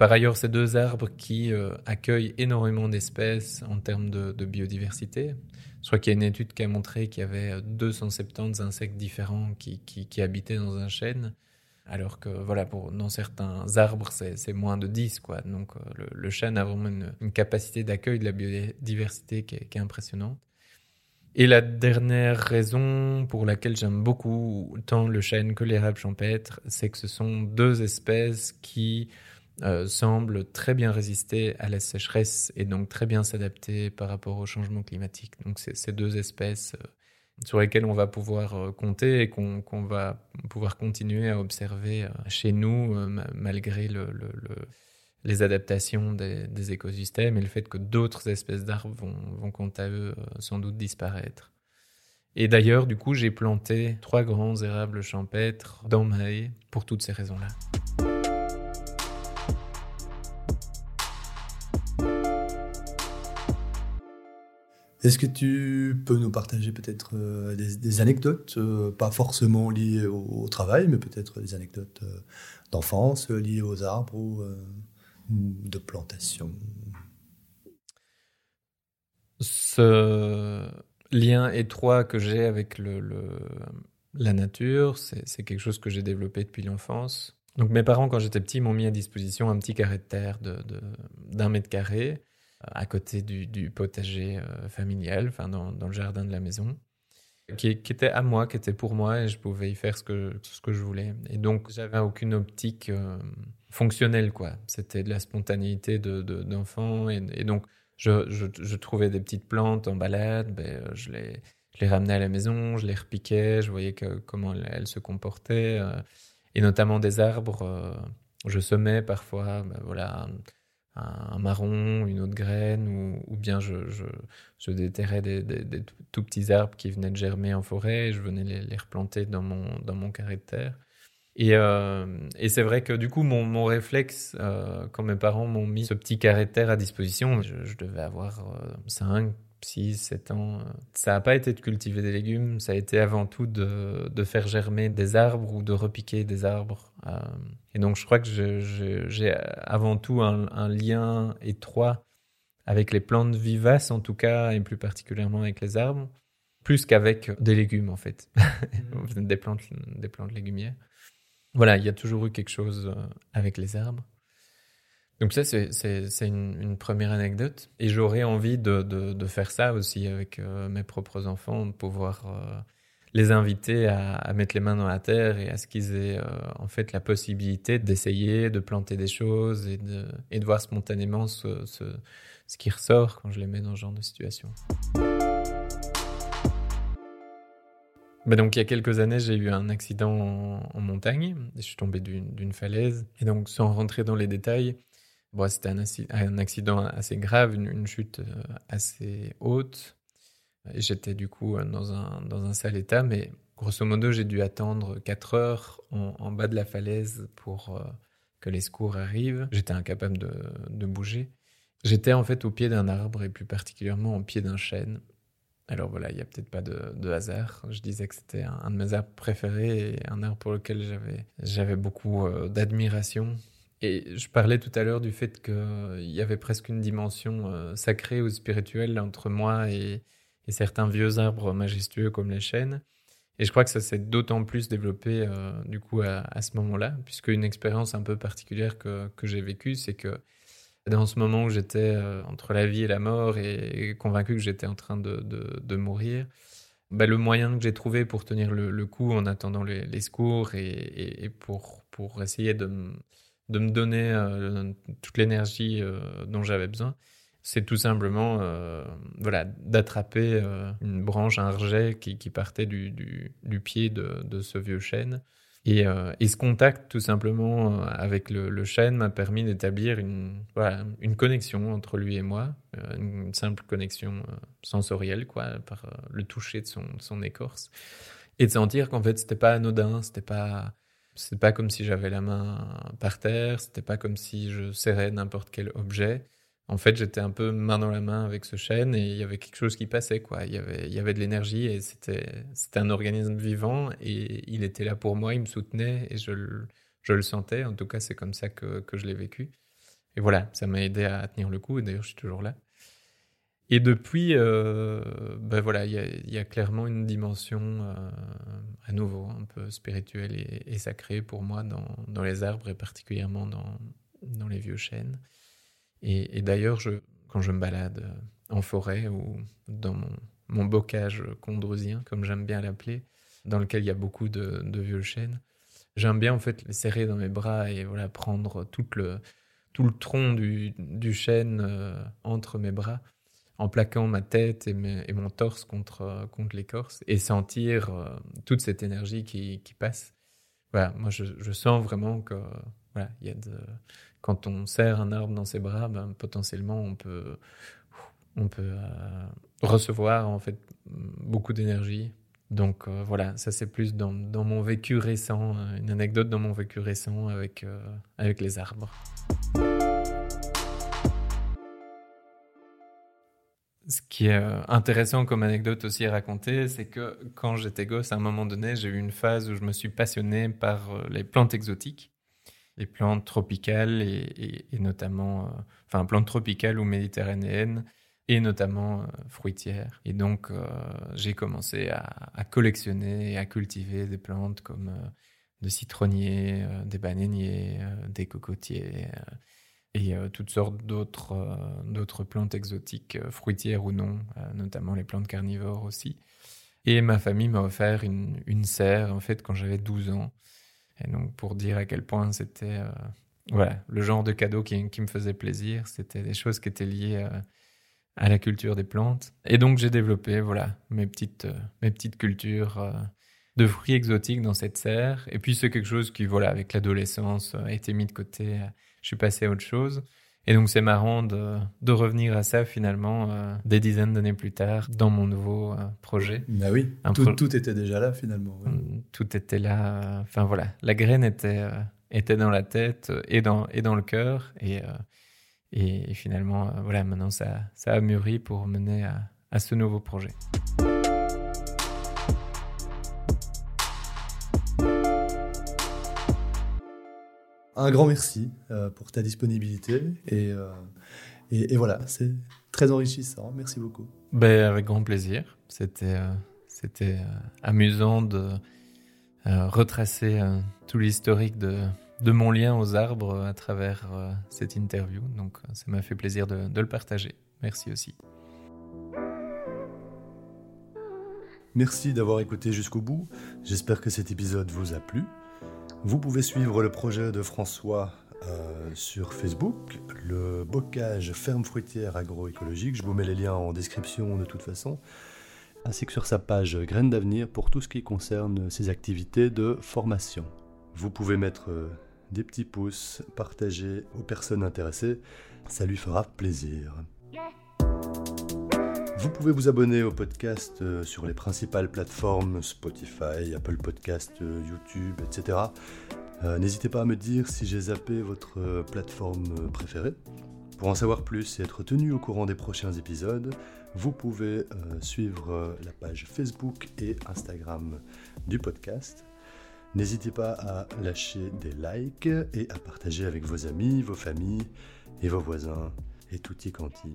Par ailleurs, ces deux arbres qui euh, accueillent énormément d'espèces en termes de, biodiversité. Je crois qu'il y a une étude qui a montré qu'il y avait 270 insectes différents qui, habitaient dans un chêne, alors que voilà, pour, dans certains arbres, c'est moins de 10. Quoi. Donc euh, le, chêne a vraiment une, une capacité d'accueil de la biodiversité qui est, qui est impressionnante. Et la dernière raison pour laquelle j'aime beaucoup tant le chêne que l'érable champêtre, c'est que ce sont deux espèces qui euh, semble très bien résister à la sécheresse et donc très bien s'adapter par rapport au changement climatique. Donc c'est ces deux espèces euh, sur lesquelles on va pouvoir euh, compter et qu'on qu va pouvoir continuer à observer euh, chez nous malgré le, le, le, les adaptations des, écosystèmes et le fait que d'autres espèces d'arbres vont, vont quant à eux sans doute disparaître. Et d'ailleurs, du coup, j'ai planté trois grands érables champêtres dans ma haie pour toutes ces raisons-là. Est-ce que tu peux nous partager peut-être euh, des, anecdotes, euh, pas forcément liées au, travail, mais peut-être des anecdotes euh, d'enfance liées aux arbres ou de plantation? Ce lien étroit que j'ai avec la nature, c'est quelque chose que j'ai développé depuis l'enfance. Donc mes parents, quand j'étais petit, m'ont mis à disposition un petit carré de terre d'un de, mètre carré à côté du, potager euh, familial, enfin dans, le jardin de la maison, qui, était à moi, qui était pour moi, et je pouvais y faire ce que, ce que je voulais. Et donc, j'avais aucune optique euh, fonctionnelle, quoi. C'était de la spontanéité d'enfant, de, et, donc, je, je, trouvais des petites plantes en balade, ben, je, les, je les ramenais à la maison, je les repiquais, je voyais comment elles, se comportaient, euh, et notamment des arbres. Euh, je semais parfois, ben, voilà un marron, une autre graine, ou, bien je, déterrais des, tout petits arbres qui venaient de germer en forêt et je venais les, replanter dans mon, dans mon carré de terre. Et, euh, c'est vrai que du coup, mon, mon réflexe, euh, quand mes parents m'ont mis ce petit carré de terre à disposition, je, je devais avoir euh, 5, 6, 7 ans. Ça n'a pas été de cultiver des légumes, ça a été avant tout de, de faire germer des arbres ou de repiquer des arbres. Euh, et donc je crois que j'ai avant tout un, un, lien étroit avec les plantes vivaces en tout cas, et plus particulièrement avec les arbres, plus qu'avec des légumes en fait, mmh. des, plantes, des plantes légumières. Voilà, il y a toujours eu quelque chose euh, avec les arbres. Donc ça, c'est une, première anecdote. Et j'aurais envie de, faire ça aussi avec euh, mes propres enfants, de pouvoir euh, les inviter à, mettre les mains dans la terre et à ce qu'ils aient euh, en fait la possibilité d'essayer, de planter des choses et de, voir spontanément ce, qui ressort quand je les mets dans ce genre de situation. Mais donc, il y a quelques années, j'ai eu un accident en, en montagne. Je suis tombé d'une falaise. Et donc, sans rentrer dans les détails, Bon, c'était un, accident assez grave, une, chute euh, assez haute. J'étais du coup euh, dans un, dans un sale état, mais grosso modo, j'ai dû attendre 4 heures en, bas de la falaise pour euh, que les secours arrivent. J'étais incapable de, de bouger. J'étais en fait au pied d'un arbre et plus particulièrement au pied d'un chêne. Alors voilà, il n'y a peut-être pas de, de, hasard. Je disais que c'était un, de mes arbres préférés et un arbre pour lequel j'avais beaucoup d'admiration. Et je parlais tout à l'heure du fait qu'il y avait presque une dimension euh, sacrée ou spirituelle entre moi et, certains vieux arbres majestueux comme les chênes. Et je crois que ça s'est d'autant plus développé euh, du coup à, ce moment-là, puisque une expérience un peu particulière que, j'ai vécue, c'est que dans ce moment où j'étais euh, entre la vie et la mort et, convaincu que j'étais en train de, mourir, bah, le moyen que j'ai trouvé pour tenir le, coup en attendant les, secours et, et, pour essayer de de me donner euh, toute l'énergie euh, dont j'avais besoin, c'est tout simplement euh, voilà, d'attraper une branche, un rejet qui, qui partait du, du, pied de, de, ce vieux chêne. Et, et, ce contact, tout simplement, avec le, chêne m'a permis d'établir une, voilà, une connexion entre lui et moi, une simple connexion sensorielle, quoi, par le toucher de son, son écorce. Et de sentir qu'en fait, c'était pas anodin, c'était pas c'est pas comme si j'avais la main par terre, c'était pas comme si je serrais n'importe quel objet. En fait, j'étais un peu main dans la main avec ce chêne et il y avait quelque chose qui passait, quoi. Il y avait, il y avait de l'énergie et c'était, c'était un organisme vivant et il était là pour moi, il me soutenait et je le, je le sentais. En tout cas, c'est comme ça que, que je l'ai vécu. Et voilà, ça m'a aidé à tenir le coup et d'ailleurs, je suis toujours là. Et depuis, euh, ben voilà, il y, a clairement une dimension euh, à nouveau un peu spirituelle et, sacrée pour moi dans, les arbres et particulièrement dans, les vieux chênes. Et, d'ailleurs, quand je me balade en forêt ou dans mon, bocage condrusien, comme j'aime bien l'appeler, dans lequel il y a beaucoup de, vieux chênes, j'aime bien en fait les serrer dans mes bras et voilà prendre tout le, tout le tronc du, du chêne euh, entre mes bras en plaquant ma tête et, mon torse contre, euh, contre l'écorce et sentir euh, toute cette énergie qui, passe. Voilà, moi je, sens vraiment que voilà, quand on serre un arbre dans ses bras, ben, potentiellement on peut, on peut euh, recevoir en fait beaucoup d'énergie. Donc voilà, ça c'est plus dans, mon vécu récent, une anecdote dans mon vécu récent avec les arbres. Ce qui est euh, intéressant comme anecdote aussi à raconter, c'est que quand j'étais gosse, à un moment donné, j'ai eu une phase où je me suis passionné par euh, les plantes exotiques, les plantes tropicales et, notamment, euh, enfin, plantes tropicales ou méditerranéennes et notamment fruitières. Et donc, j'ai commencé à, collectionner et à cultiver des plantes comme des citronniers, des bananiers, des cocotiers et euh, toutes sortes d'autres euh, plantes exotiques, euh, fruitières ou non, notamment les plantes carnivores aussi. Et ma famille m'a offert une, une serre, en fait, quand j'avais 12 ans. Et donc, pour dire à quel point c'était voilà, le genre de cadeau qui, qui me faisait plaisir, c'était des choses qui étaient liées à la culture des plantes. Et donc, j'ai développé voilà, mes, petites, mes petites cultures de fruits exotiques dans cette serre. Et puis, c'est quelque chose qui, voilà, avec l'adolescence, a été mis de côté je suis passé à autre chose. Et donc c'est marrant de, de, revenir à ça finalement euh, des dizaines d'années plus tard dans mon nouveau euh, projet. Bah oui, tout, tout, était déjà là finalement. Mm, tout était là. Enfin voilà, la graine était, euh, était dans la tête et dans, et dans le cœur. Et, et, finalement, voilà, maintenant ça, ça a mûri pour mener à, à ce nouveau projet. Un grand merci euh, pour ta disponibilité et, euh, et, et voilà, c'est très enrichissant. Merci beaucoup. Ben, avec grand plaisir. C'était euh, c'était amusant de retracer tout l'historique de, de mon lien aux arbres à travers cette interview. Donc ça m'a fait plaisir de, de le partager. Merci aussi. Merci d'avoir écouté jusqu'au bout. J'espère que cet épisode vous a plu. Vous pouvez suivre le projet de François euh, sur Facebook, le bocage ferme fruitière agroécologique. Je vous mets les liens en description de toute façon, ainsi que sur sa page Graines d'avenir pour tout ce qui concerne ses activités de formation. Vous pouvez mettre euh, des petits pouces, partager aux personnes intéressées, ça lui fera plaisir. Vous pouvez vous abonner au podcast euh, sur les principales plateformes Spotify, Apple Podcast, euh, YouTube, etc. Euh, N'hésitez pas à me dire si j'ai zappé votre plateforme préférée. Pour en savoir plus et être tenu au courant des prochains épisodes, vous pouvez suivre la page Facebook et Instagram du podcast. N'hésitez pas à lâcher des likes et à partager avec vos amis, vos familles et vos voisins et tutti quanti.